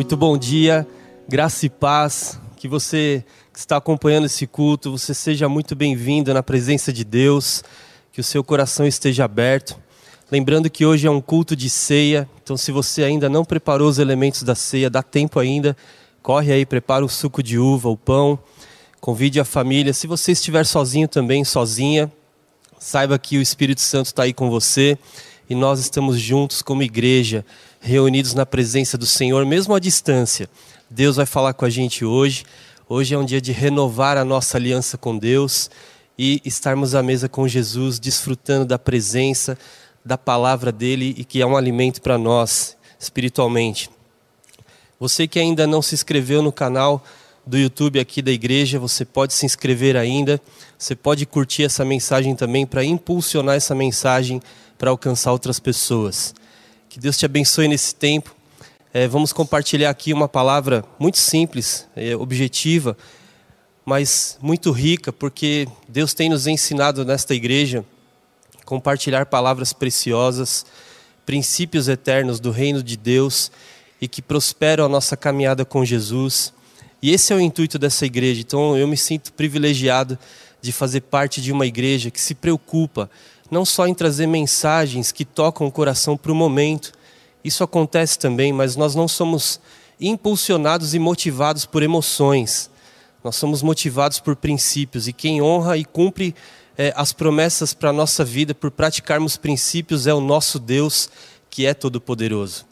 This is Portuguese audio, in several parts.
Muito bom dia, graça e paz. Que você que está acompanhando esse culto, você seja muito bem-vindo na presença de Deus, que o seu coração esteja aberto. Lembrando que hoje é um culto de ceia, então se você ainda não preparou os elementos da ceia, dá tempo ainda, corre aí, prepara o suco de uva, o pão, convide a família. Se você estiver sozinho também, sozinha, saiba que o Espírito Santo está aí com você e nós estamos juntos como igreja, reunidos na presença do Senhor, mesmo à distância. Deus vai falar com a gente hoje. Hoje é um dia de renovar a nossa aliança com Deus e estarmos à mesa com Jesus, desfrutando da presença, da palavra dele e que é um alimento para nós espiritualmente. Você que ainda não se inscreveu no canal do YouTube aqui da igreja, você pode se inscrever ainda. Você pode curtir essa mensagem também para impulsionar essa mensagem para alcançar outras pessoas. Que Deus te abençoe nesse tempo. É, vamos compartilhar aqui uma palavra muito simples, é, objetiva, mas muito rica, porque Deus tem nos ensinado nesta igreja compartilhar palavras preciosas, princípios eternos do reino de Deus e que prosperam a nossa caminhada com Jesus. E esse é o intuito dessa igreja. Então eu me sinto privilegiado de fazer parte de uma igreja que se preocupa não só em trazer mensagens que tocam o coração para o momento, isso acontece também, mas nós não somos impulsionados e motivados por emoções, nós somos motivados por princípios, e quem honra e cumpre é, as promessas para a nossa vida por praticarmos princípios é o nosso Deus, que é todo-poderoso.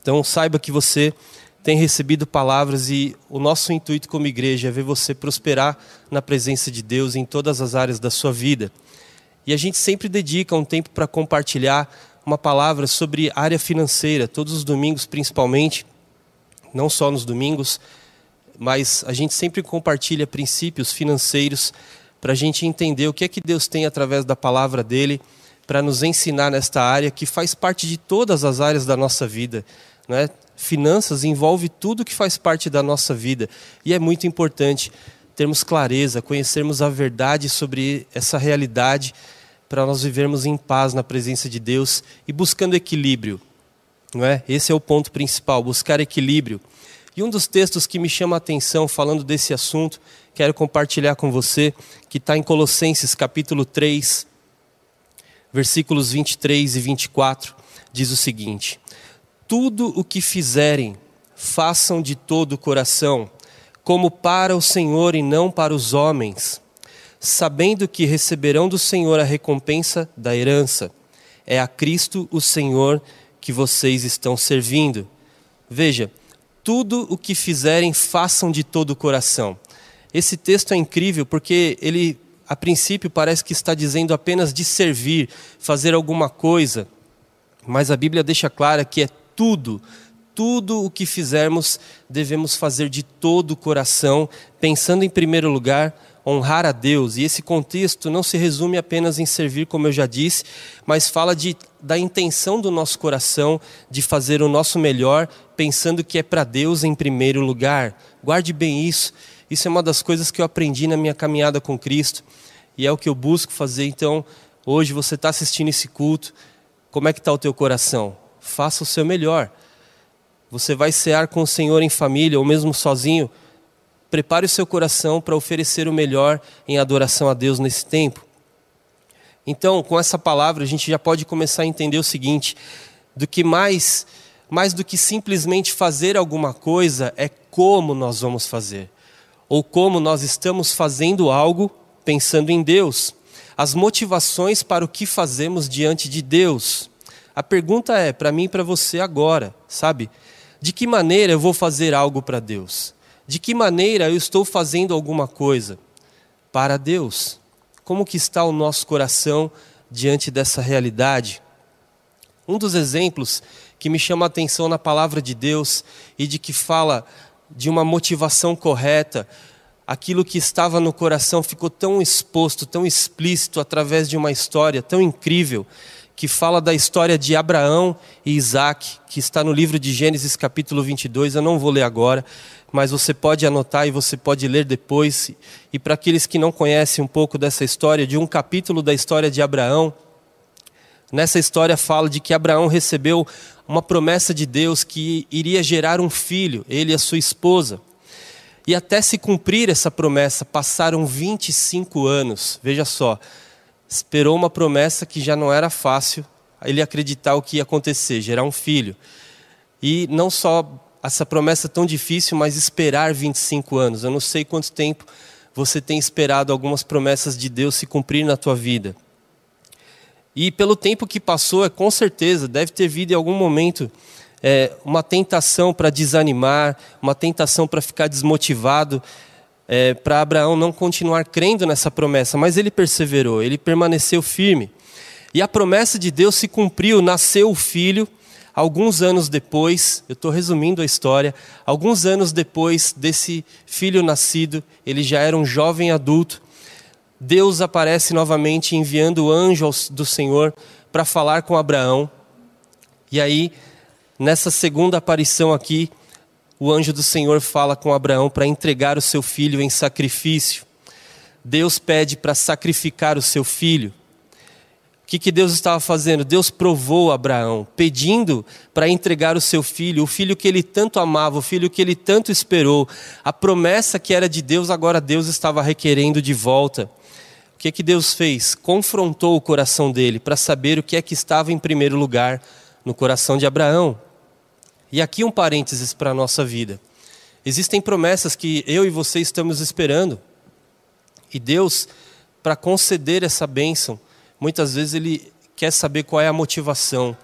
Então saiba que você tem recebido palavras e o nosso intuito como igreja é ver você prosperar na presença de Deus em todas as áreas da sua vida. E a gente sempre dedica um tempo para compartilhar uma palavra sobre área financeira, todos os domingos principalmente, não só nos domingos, mas a gente sempre compartilha princípios financeiros para a gente entender o que é que Deus tem através da palavra dele para nos ensinar nesta área que faz parte de todas as áreas da nossa vida. Né? Finanças envolve tudo que faz parte da nossa vida e é muito importante termos clareza, conhecermos a verdade sobre essa realidade para nós vivermos em paz na presença de Deus e buscando equilíbrio. Não é? Esse é o ponto principal, buscar equilíbrio. E um dos textos que me chama a atenção falando desse assunto, quero compartilhar com você, que está em Colossenses capítulo 3, versículos 23 e 24, diz o seguinte: Tudo o que fizerem, façam de todo o coração, como para o Senhor e não para os homens sabendo que receberão do Senhor a recompensa da herança. É a Cristo o Senhor que vocês estão servindo. Veja, tudo o que fizerem, façam de todo o coração. Esse texto é incrível porque ele, a princípio, parece que está dizendo apenas de servir, fazer alguma coisa, mas a Bíblia deixa clara que é tudo, tudo o que fizermos devemos fazer de todo o coração, pensando em primeiro lugar honrar a Deus. E esse contexto não se resume apenas em servir, como eu já disse, mas fala de, da intenção do nosso coração de fazer o nosso melhor, pensando que é para Deus em primeiro lugar. Guarde bem isso. Isso é uma das coisas que eu aprendi na minha caminhada com Cristo e é o que eu busco fazer. Então, hoje você está assistindo esse culto, como é que está o teu coração? Faça o seu melhor. Você vai cear com o Senhor em família ou mesmo sozinho Prepare o seu coração para oferecer o melhor em adoração a Deus nesse tempo. Então, com essa palavra, a gente já pode começar a entender o seguinte: do que mais, mais do que simplesmente fazer alguma coisa, é como nós vamos fazer, ou como nós estamos fazendo algo pensando em Deus, as motivações para o que fazemos diante de Deus. A pergunta é, para mim e para você agora, sabe? De que maneira eu vou fazer algo para Deus? De que maneira eu estou fazendo alguma coisa para Deus? Como que está o nosso coração diante dessa realidade? Um dos exemplos que me chama a atenção na palavra de Deus e de que fala de uma motivação correta, aquilo que estava no coração ficou tão exposto, tão explícito através de uma história tão incrível, que fala da história de Abraão e Isaac, que está no livro de Gênesis capítulo 22, eu não vou ler agora, mas você pode anotar e você pode ler depois. E para aqueles que não conhecem um pouco dessa história, de um capítulo da história de Abraão, nessa história fala de que Abraão recebeu uma promessa de Deus que iria gerar um filho, ele e a sua esposa. E até se cumprir essa promessa, passaram 25 anos. Veja só, esperou uma promessa que já não era fácil ele acreditar o que ia acontecer, gerar um filho. E não só essa promessa tão difícil, mas esperar 25 anos. Eu não sei quanto tempo você tem esperado algumas promessas de Deus se cumprir na tua vida. E pelo tempo que passou, é com certeza deve ter vindo em algum momento é, uma tentação para desanimar, uma tentação para ficar desmotivado, é, para Abraão não continuar crendo nessa promessa, mas ele perseverou, ele permaneceu firme. E a promessa de Deus se cumpriu, nasceu o filho, alguns anos depois, eu estou resumindo a história, alguns anos depois desse filho nascido, ele já era um jovem adulto, Deus aparece novamente enviando o anjo do Senhor para falar com Abraão. E aí Nessa segunda aparição aqui, o anjo do Senhor fala com Abraão para entregar o seu filho em sacrifício. Deus pede para sacrificar o seu filho. O que, que Deus estava fazendo? Deus provou Abraão, pedindo para entregar o seu filho, o filho que ele tanto amava, o filho que ele tanto esperou. A promessa que era de Deus, agora Deus estava requerendo de volta. O que, que Deus fez? Confrontou o coração dele para saber o que é que estava em primeiro lugar no coração de Abraão. E aqui um parênteses para a nossa vida. Existem promessas que eu e você estamos esperando. E Deus, para conceder essa bênção, muitas vezes Ele quer saber qual é a motivação,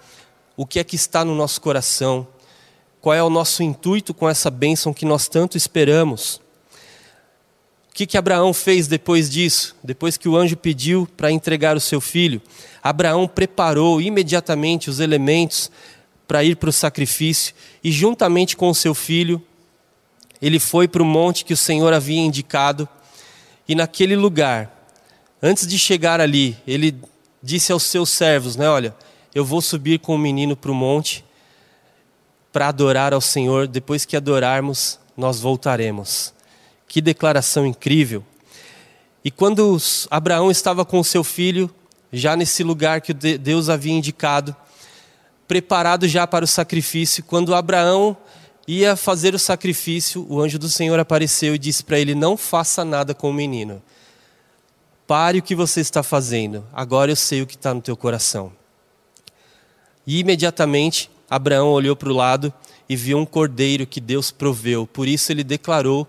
o que é que está no nosso coração, qual é o nosso intuito com essa bênção que nós tanto esperamos. O que, que Abraão fez depois disso? Depois que o anjo pediu para entregar o seu filho, Abraão preparou imediatamente os elementos para ir para o sacrifício e, juntamente com o seu filho, ele foi para o monte que o Senhor havia indicado. E naquele lugar, antes de chegar ali, ele disse aos seus servos: né, Olha, eu vou subir com o menino para o monte para adorar ao Senhor. Depois que adorarmos, nós voltaremos. Que declaração incrível! E quando Abraão estava com seu filho, já nesse lugar que Deus havia indicado, preparado já para o sacrifício. Quando Abraão ia fazer o sacrifício, o anjo do Senhor apareceu e disse para ele: Não faça nada com o menino. Pare o que você está fazendo. Agora eu sei o que está no teu coração. E imediatamente Abraão olhou para o lado e viu um cordeiro que Deus proveu. Por isso ele declarou,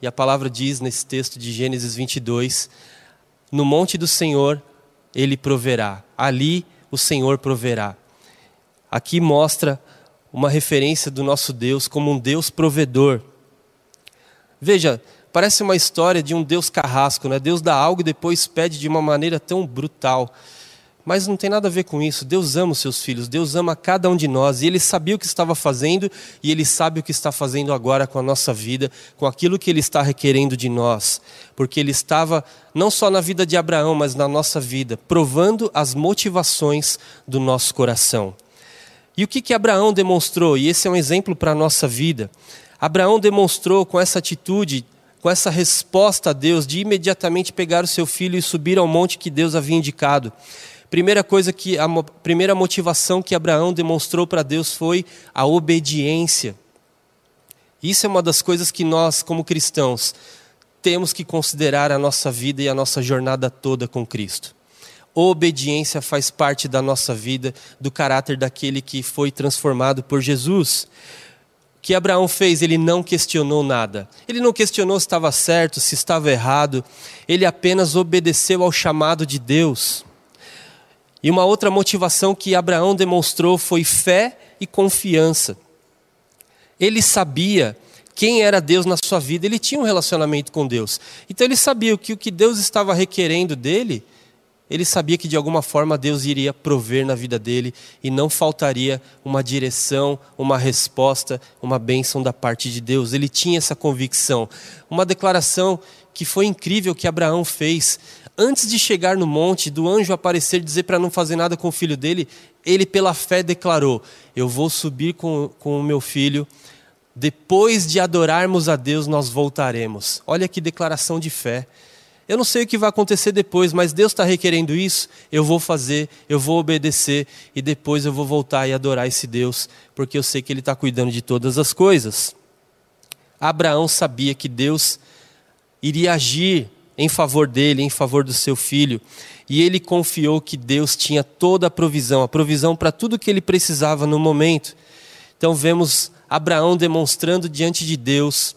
e a palavra diz nesse texto de Gênesis 22, no monte do Senhor ele proverá. Ali o Senhor proverá aqui mostra uma referência do nosso Deus como um Deus provedor. Veja, parece uma história de um Deus carrasco, né? Deus dá algo e depois pede de uma maneira tão brutal. Mas não tem nada a ver com isso. Deus ama os seus filhos, Deus ama cada um de nós. E Ele sabia o que estava fazendo e Ele sabe o que está fazendo agora com a nossa vida, com aquilo que Ele está requerendo de nós. Porque Ele estava não só na vida de Abraão, mas na nossa vida, provando as motivações do nosso coração. E o que, que Abraão demonstrou? E esse é um exemplo para a nossa vida. Abraão demonstrou com essa atitude, com essa resposta a Deus, de imediatamente pegar o seu filho e subir ao monte que Deus havia indicado. Primeira coisa que a primeira motivação que Abraão demonstrou para Deus foi a obediência. Isso é uma das coisas que nós, como cristãos, temos que considerar a nossa vida e a nossa jornada toda com Cristo obediência faz parte da nossa vida, do caráter daquele que foi transformado por Jesus. O que Abraão fez, ele não questionou nada. Ele não questionou se estava certo, se estava errado. Ele apenas obedeceu ao chamado de Deus. E uma outra motivação que Abraão demonstrou foi fé e confiança. Ele sabia quem era Deus na sua vida, ele tinha um relacionamento com Deus. Então ele sabia que o que Deus estava requerendo dele ele sabia que de alguma forma Deus iria prover na vida dele e não faltaria uma direção, uma resposta, uma bênção da parte de Deus. Ele tinha essa convicção. Uma declaração que foi incrível que Abraão fez. Antes de chegar no monte, do anjo aparecer e dizer para não fazer nada com o filho dele, ele, pela fé, declarou: Eu vou subir com, com o meu filho. Depois de adorarmos a Deus, nós voltaremos. Olha que declaração de fé. Eu não sei o que vai acontecer depois, mas Deus está requerendo isso, eu vou fazer, eu vou obedecer e depois eu vou voltar e adorar esse Deus, porque eu sei que Ele está cuidando de todas as coisas. Abraão sabia que Deus iria agir em favor dele, em favor do seu filho, e ele confiou que Deus tinha toda a provisão, a provisão para tudo que ele precisava no momento. Então vemos Abraão demonstrando diante de Deus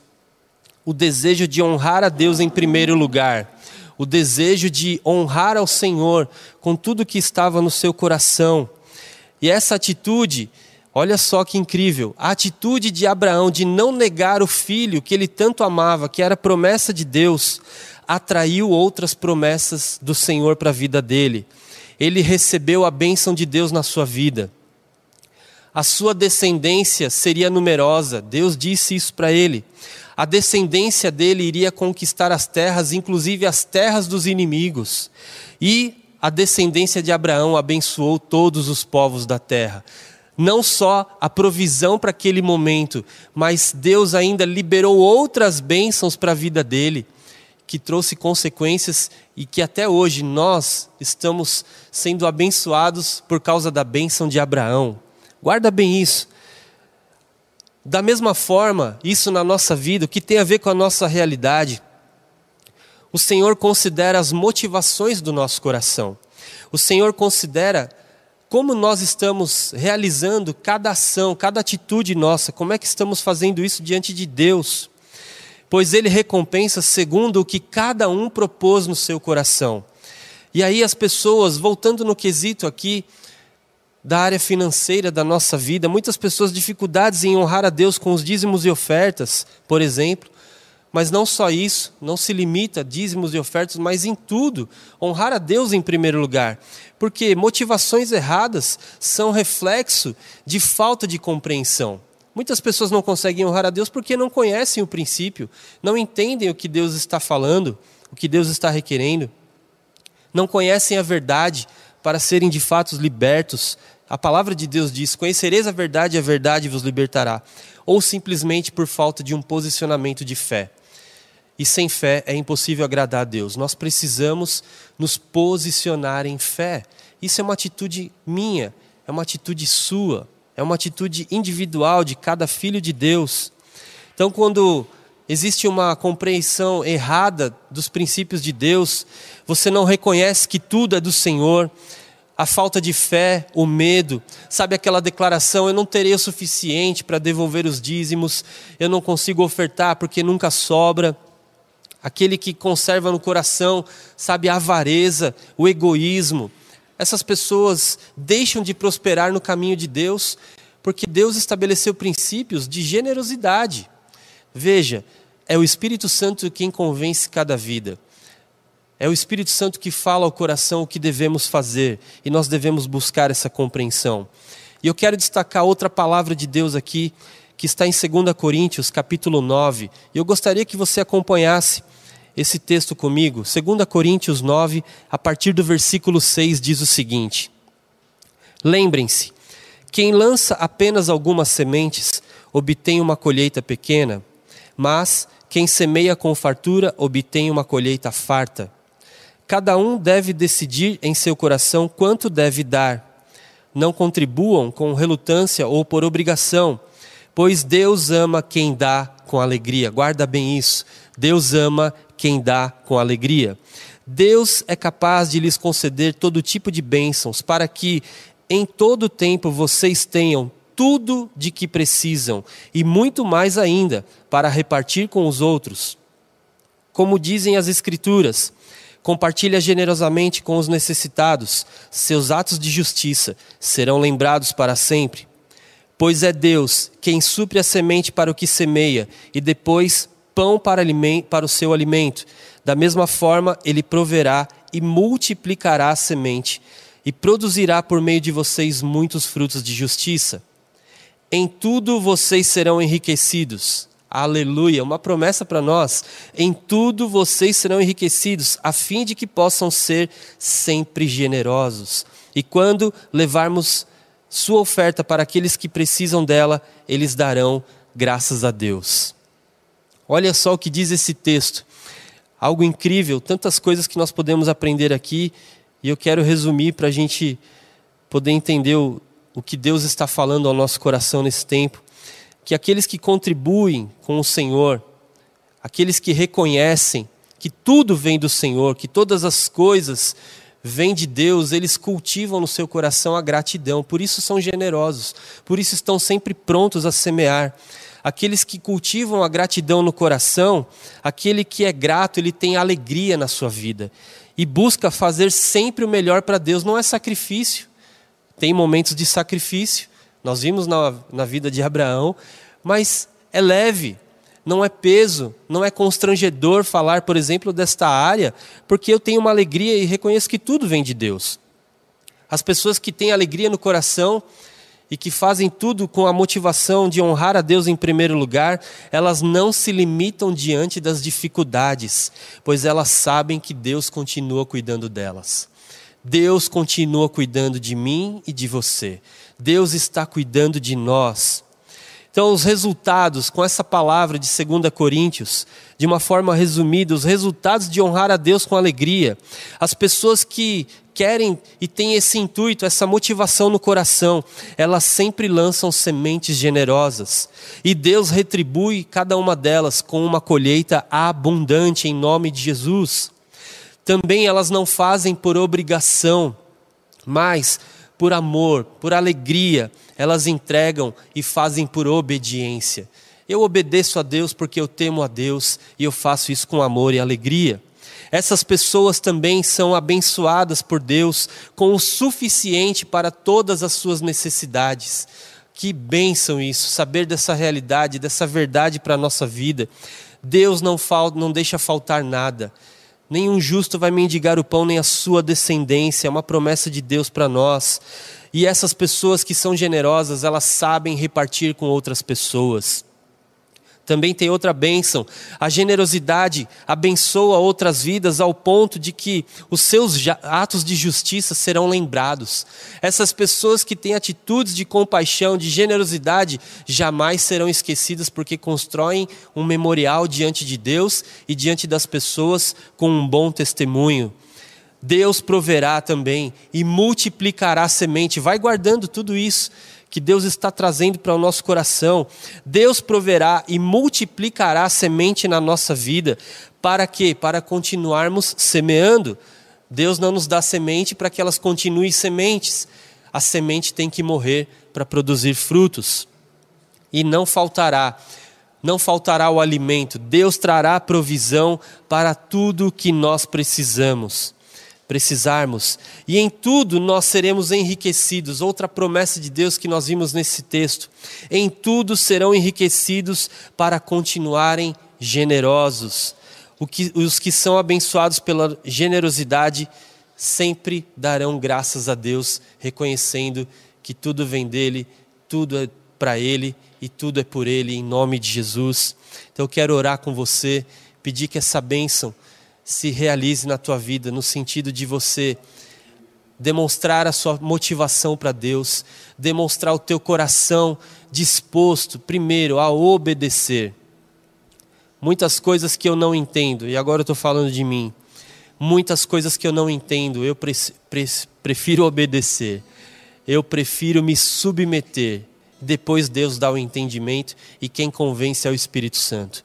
o desejo de honrar a Deus em primeiro lugar o desejo de honrar ao Senhor com tudo que estava no seu coração. E essa atitude, olha só que incrível, a atitude de Abraão de não negar o filho que ele tanto amava, que era promessa de Deus, atraiu outras promessas do Senhor para a vida dele. Ele recebeu a bênção de Deus na sua vida. A sua descendência seria numerosa, Deus disse isso para ele a descendência dele iria conquistar as terras, inclusive as terras dos inimigos. E a descendência de Abraão abençoou todos os povos da terra. Não só a provisão para aquele momento, mas Deus ainda liberou outras bênçãos para a vida dele, que trouxe consequências e que até hoje nós estamos sendo abençoados por causa da bênção de Abraão. Guarda bem isso. Da mesma forma, isso na nossa vida, o que tem a ver com a nossa realidade, o Senhor considera as motivações do nosso coração. O Senhor considera como nós estamos realizando cada ação, cada atitude nossa, como é que estamos fazendo isso diante de Deus. Pois Ele recompensa segundo o que cada um propôs no seu coração. E aí as pessoas, voltando no quesito aqui, da área financeira da nossa vida, muitas pessoas dificuldades em honrar a Deus com os dízimos e ofertas, por exemplo. Mas não só isso, não se limita a dízimos e ofertas, mas em tudo, honrar a Deus em primeiro lugar. Porque motivações erradas são reflexo de falta de compreensão. Muitas pessoas não conseguem honrar a Deus porque não conhecem o princípio, não entendem o que Deus está falando, o que Deus está requerendo, não conhecem a verdade para serem de fato libertos a palavra de Deus diz: Conhecereis a verdade e a verdade vos libertará. Ou simplesmente por falta de um posicionamento de fé. E sem fé é impossível agradar a Deus. Nós precisamos nos posicionar em fé. Isso é uma atitude minha, é uma atitude sua, é uma atitude individual de cada filho de Deus. Então, quando existe uma compreensão errada dos princípios de Deus, você não reconhece que tudo é do Senhor, a falta de fé, o medo, sabe aquela declaração: eu não terei o suficiente para devolver os dízimos, eu não consigo ofertar porque nunca sobra. Aquele que conserva no coração, sabe, a avareza, o egoísmo. Essas pessoas deixam de prosperar no caminho de Deus, porque Deus estabeleceu princípios de generosidade. Veja, é o Espírito Santo quem convence cada vida. É o Espírito Santo que fala ao coração o que devemos fazer e nós devemos buscar essa compreensão. E eu quero destacar outra palavra de Deus aqui, que está em 2 Coríntios, capítulo 9. E eu gostaria que você acompanhasse esse texto comigo. 2 Coríntios 9, a partir do versículo 6, diz o seguinte: Lembrem-se, quem lança apenas algumas sementes obtém uma colheita pequena, mas quem semeia com fartura obtém uma colheita farta. Cada um deve decidir em seu coração quanto deve dar. Não contribuam com relutância ou por obrigação, pois Deus ama quem dá com alegria. Guarda bem isso. Deus ama quem dá com alegria. Deus é capaz de lhes conceder todo tipo de bênçãos, para que em todo tempo vocês tenham tudo de que precisam e muito mais ainda para repartir com os outros. Como dizem as Escrituras, Compartilha generosamente com os necessitados, seus atos de justiça serão lembrados para sempre. Pois é Deus quem supre a semente para o que semeia e depois pão para, o seu alimento. Da mesma forma, Ele proverá e multiplicará a semente e produzirá por meio de vocês muitos frutos de justiça. Em tudo vocês serão enriquecidos Aleluia, uma promessa para nós. Em tudo vocês serão enriquecidos, a fim de que possam ser sempre generosos. E quando levarmos sua oferta para aqueles que precisam dela, eles darão graças a Deus. Olha só o que diz esse texto. Algo incrível, tantas coisas que nós podemos aprender aqui, e eu quero resumir para a gente poder entender o, o que Deus está falando ao nosso coração nesse tempo. Que aqueles que contribuem com o Senhor, aqueles que reconhecem que tudo vem do Senhor, que todas as coisas vêm de Deus, eles cultivam no seu coração a gratidão, por isso são generosos, por isso estão sempre prontos a semear. Aqueles que cultivam a gratidão no coração, aquele que é grato, ele tem alegria na sua vida e busca fazer sempre o melhor para Deus, não é sacrifício. Tem momentos de sacrifício, nós vimos na, na vida de Abraão, mas é leve, não é peso, não é constrangedor falar, por exemplo, desta área, porque eu tenho uma alegria e reconheço que tudo vem de Deus. As pessoas que têm alegria no coração e que fazem tudo com a motivação de honrar a Deus em primeiro lugar, elas não se limitam diante das dificuldades, pois elas sabem que Deus continua cuidando delas. Deus continua cuidando de mim e de você. Deus está cuidando de nós. Então, os resultados, com essa palavra de 2 Coríntios, de uma forma resumida, os resultados de honrar a Deus com alegria. As pessoas que querem e têm esse intuito, essa motivação no coração, elas sempre lançam sementes generosas. E Deus retribui cada uma delas com uma colheita abundante em nome de Jesus. Também elas não fazem por obrigação, mas por amor, por alegria, elas entregam e fazem por obediência. Eu obedeço a Deus porque eu temo a Deus e eu faço isso com amor e alegria. Essas pessoas também são abençoadas por Deus com o suficiente para todas as suas necessidades. Que bênção isso, saber dessa realidade, dessa verdade para a nossa vida. Deus não, falta, não deixa faltar nada. Nenhum justo vai mendigar o pão, nem a sua descendência. É uma promessa de Deus para nós. E essas pessoas que são generosas, elas sabem repartir com outras pessoas. Também tem outra bênção. A generosidade abençoa outras vidas ao ponto de que os seus atos de justiça serão lembrados. Essas pessoas que têm atitudes de compaixão, de generosidade, jamais serão esquecidas porque constroem um memorial diante de Deus e diante das pessoas com um bom testemunho. Deus proverá também e multiplicará a semente. Vai guardando tudo isso que Deus está trazendo para o nosso coração. Deus proverá e multiplicará a semente na nossa vida. Para quê? Para continuarmos semeando. Deus não nos dá semente para que elas continuem sementes. A semente tem que morrer para produzir frutos. E não faltará, não faltará o alimento. Deus trará provisão para tudo o que nós precisamos precisarmos, e em tudo nós seremos enriquecidos. Outra promessa de Deus que nós vimos nesse texto: em tudo serão enriquecidos para continuarem generosos. Que, os que são abençoados pela generosidade sempre darão graças a Deus, reconhecendo que tudo vem dele, tudo é para ele e tudo é por ele, em nome de Jesus. Então eu quero orar com você, pedir que essa bênção se realize na tua vida, no sentido de você demonstrar a sua motivação para Deus, demonstrar o teu coração disposto, primeiro, a obedecer. Muitas coisas que eu não entendo, e agora eu estou falando de mim, muitas coisas que eu não entendo, eu pre pre prefiro obedecer, eu prefiro me submeter, depois Deus dá o entendimento e quem convence é o Espírito Santo.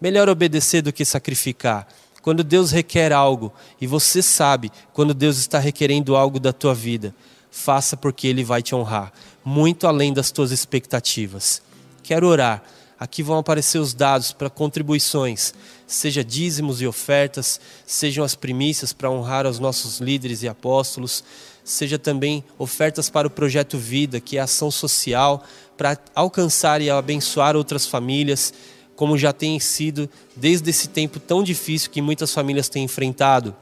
Melhor obedecer do que sacrificar. Quando Deus requer algo e você sabe quando Deus está requerendo algo da tua vida, faça porque Ele vai te honrar, muito além das tuas expectativas. Quero orar. Aqui vão aparecer os dados para contribuições, seja dízimos e ofertas, sejam as primícias para honrar os nossos líderes e apóstolos, seja também ofertas para o projeto Vida, que é ação social para alcançar e abençoar outras famílias como já tem sido desde esse tempo tão difícil que muitas famílias têm enfrentado.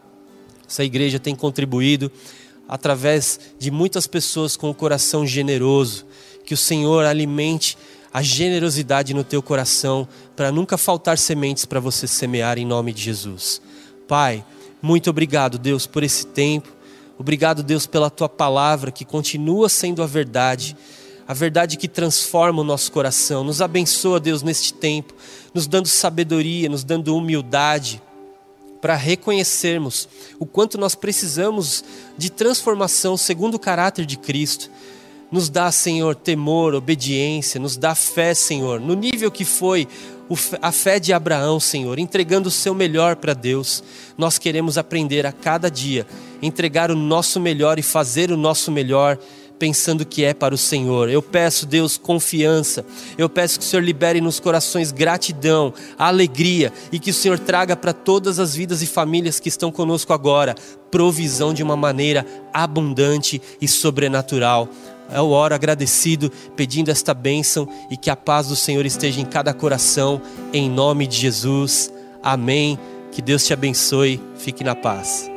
Essa igreja tem contribuído através de muitas pessoas com o coração generoso. Que o Senhor alimente a generosidade no teu coração para nunca faltar sementes para você semear em nome de Jesus. Pai, muito obrigado, Deus, por esse tempo. Obrigado, Deus, pela tua palavra que continua sendo a verdade a verdade que transforma o nosso coração. Nos abençoa, Deus, neste tempo, nos dando sabedoria, nos dando humildade, para reconhecermos o quanto nós precisamos de transformação segundo o caráter de Cristo. Nos dá, Senhor, temor, obediência, nos dá fé, Senhor, no nível que foi a fé de Abraão, Senhor, entregando o seu melhor para Deus. Nós queremos aprender a cada dia, entregar o nosso melhor e fazer o nosso melhor pensando que é para o Senhor. Eu peço, Deus, confiança. Eu peço que o Senhor libere nos corações gratidão, alegria e que o Senhor traga para todas as vidas e famílias que estão conosco agora provisão de uma maneira abundante e sobrenatural. Eu oro agradecido, pedindo esta bênção e que a paz do Senhor esteja em cada coração, em nome de Jesus. Amém. Que Deus te abençoe. Fique na paz.